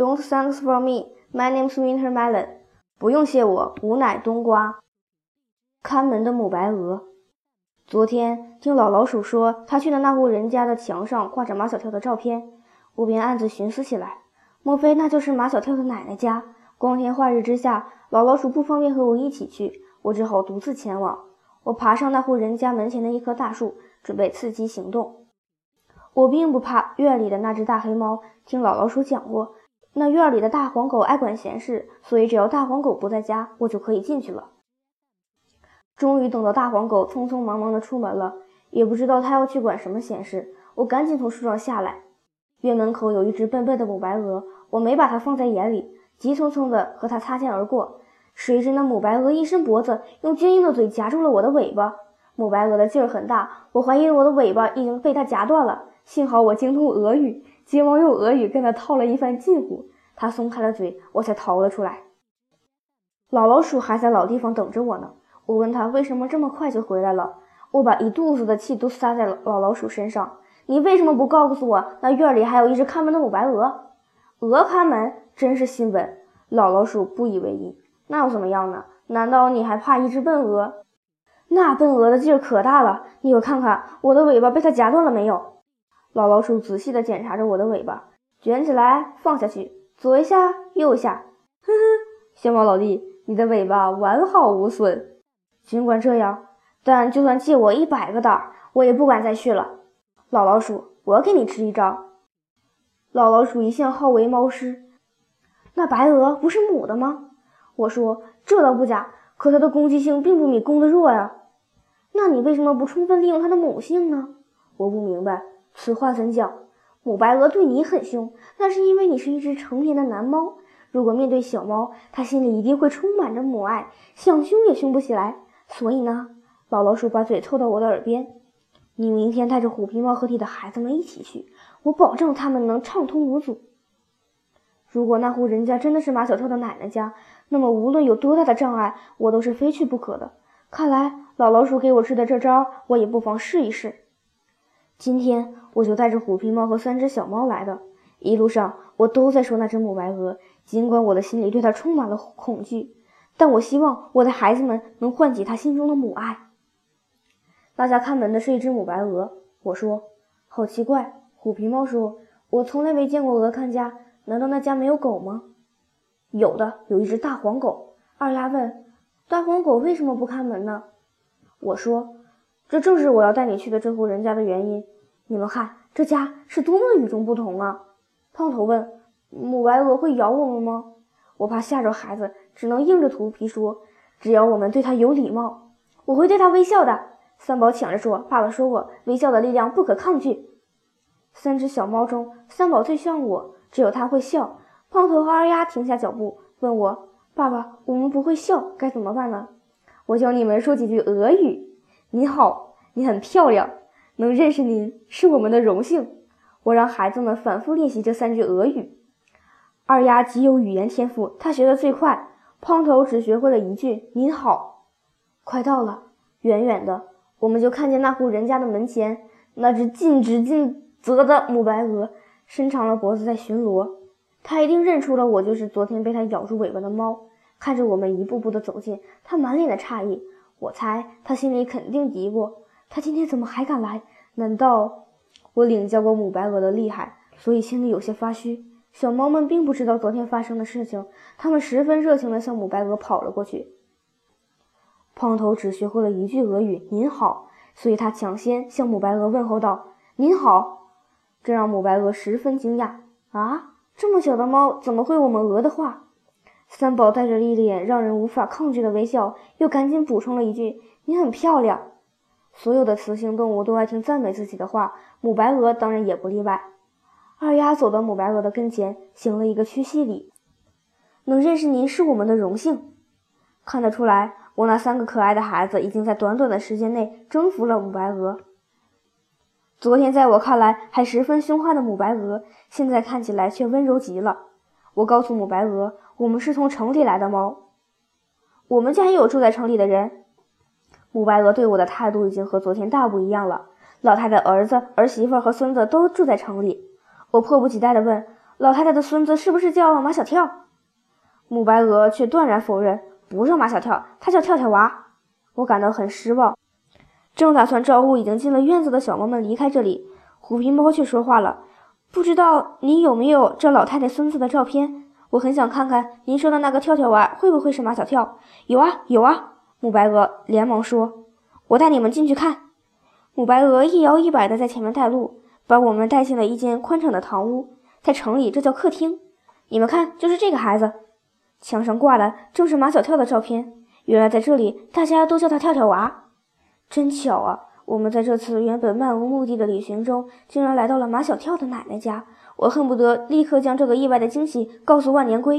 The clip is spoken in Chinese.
Don't thanks for me. My name's Winter Melon. 不用谢我，吾乃冬瓜。看门的母白鹅。昨天听老老鼠说，他去的那户人家的墙上挂着马小跳的照片，我便暗自寻思起来：莫非那就是马小跳的奶奶家？光天化日之下，老老鼠不方便和我一起去，我只好独自前往。我爬上那户人家门前的一棵大树，准备伺机行动。我并不怕院里的那只大黑猫，听老老鼠讲过。那院里的大黄狗爱管闲事，所以只要大黄狗不在家，我就可以进去了。终于等到大黄狗匆匆忙忙地出门了，也不知道他要去管什么闲事。我赶紧从树上下来。院门口有一只笨笨的母白鹅，我没把它放在眼里，急匆匆地和它擦肩而过。谁知那母白鹅一伸脖子，用坚硬的嘴夹住了我的尾巴。母白鹅的劲儿很大，我怀疑我的尾巴已经被它夹断了。幸好我精通俄语。急忙用俄语跟他套了一番近乎，他松开了嘴，我才逃了出来。老老鼠还在老地方等着我呢。我问他为什么这么快就回来了，我把一肚子的气都撒在了老老鼠身上。你为什么不告诉我，那院里还有一只看门的母白鹅？鹅看门真是新闻。老老鼠不以为意。那又怎么样呢？难道你还怕一只笨鹅？那笨鹅的劲儿可大了，你可看看我的尾巴被它夹断了没有？老老鼠仔细地检查着我的尾巴，卷起来，放下去，左一下，右一下。哼哼，小猫老弟，你的尾巴完好无损。尽管这样，但就算借我一百个胆，我也不敢再去了。老老鼠，我给你支一招。老老鼠一向好为猫师。那白鹅不是母的吗？我说这倒不假，可它的攻击性并不比公的弱呀。那你为什么不充分利用它的母性呢？我不明白。此话怎讲？母白鹅对你很凶，那是因为你是一只成年的男猫。如果面对小猫，它心里一定会充满着母爱，想凶也凶不起来。所以呢，老老鼠把嘴凑到我的耳边：“你明天带着虎皮猫和你的孩子们一起去，我保证他们能畅通无阻。如果那户人家真的是马小跳的奶奶家，那么无论有多大的障碍，我都是非去不可的。看来老老鼠给我支的这招，我也不妨试一试。”今天我就带着虎皮猫和三只小猫来的。一路上我都在说那只母白鹅，尽管我的心里对它充满了恐惧，但我希望我的孩子们能唤起他心中的母爱。大家看门的是一只母白鹅，我说好奇怪。虎皮猫说：“我从来没见过鹅看家，难道那家没有狗吗？”有的，有一只大黄狗。二丫问：“大黄狗为什么不看门呢？”我说。这正是我要带你去的这户人家的原因。你们看，这家是多么与众不同啊！胖头问：“母白鹅会咬我们吗？”我怕吓着孩子，只能硬着头皮说：“只要我们对它有礼貌，我会对它微笑的。”三宝抢着说：“爸爸说过，微笑的力量不可抗拒。”三只小猫中，三宝最像我，只有它会笑。胖头和二丫停下脚步，问我：“爸爸，我们不会笑，该怎么办呢？”我教你们说几句俄语。你好，你很漂亮，能认识您是我们的荣幸。我让孩子们反复练习这三句俄语。二丫极有语言天赋，她学得最快。胖头只学会了一句“您好”。快到了，远远的，我们就看见那户人家的门前，那只尽职尽责的母白鹅伸长了脖子在巡逻。它一定认出了我，就是昨天被它咬住尾巴的猫。看着我们一步步的走近，它满脸的诧异。我猜他心里肯定嘀咕：他今天怎么还敢来？难道我领教过母白鹅的厉害，所以心里有些发虚？小猫们并不知道昨天发生的事情，它们十分热情地向母白鹅跑了过去。胖头只学会了一句俄语“您好”，所以他抢先向母白鹅问候道：“您好。”这让母白鹅十分惊讶：“啊，这么小的猫怎么会我们鹅的话？”三宝带着一脸让人无法抗拒的微笑，又赶紧补充了一句：“你很漂亮。”所有的雌性动物都爱听赞美自己的话，母白鹅当然也不例外。二丫走到母白鹅的跟前，行了一个屈膝礼：“能认识您是我们的荣幸。”看得出来，我那三个可爱的孩子已经在短短的时间内征服了母白鹅。昨天在我看来还十分凶悍的母白鹅，现在看起来却温柔极了。我告诉母白鹅。我们是从城里来的猫，我们家也有住在城里的人。母白鹅对我的态度已经和昨天大不一样了。老太太儿子、儿媳妇和孙子都住在城里。我迫不及待地问老太太的孙子是不是叫马小跳？母白鹅却断然否认，不是马小跳，他叫跳跳娃。我感到很失望，正打算招呼已经进了院子的小猫们离开这里，虎皮猫却说话了：“不知道你有没有这老太太孙子的照片？我很想看看您说的那个跳跳娃会不会是马小跳。”“有啊，有啊！”母白鹅连忙说：“我带你们进去看。”母白鹅一摇一摆地在前面带路，把我们带进了一间宽敞的堂屋，在城里这叫客厅。你们看，就是这个孩子。墙上挂的正是马小跳的照片。原来在这里，大家都叫他跳跳娃。真巧啊！我们在这次原本漫无目的的旅行中，竟然来到了马小跳的奶奶家。我恨不得立刻将这个意外的惊喜告诉万年龟。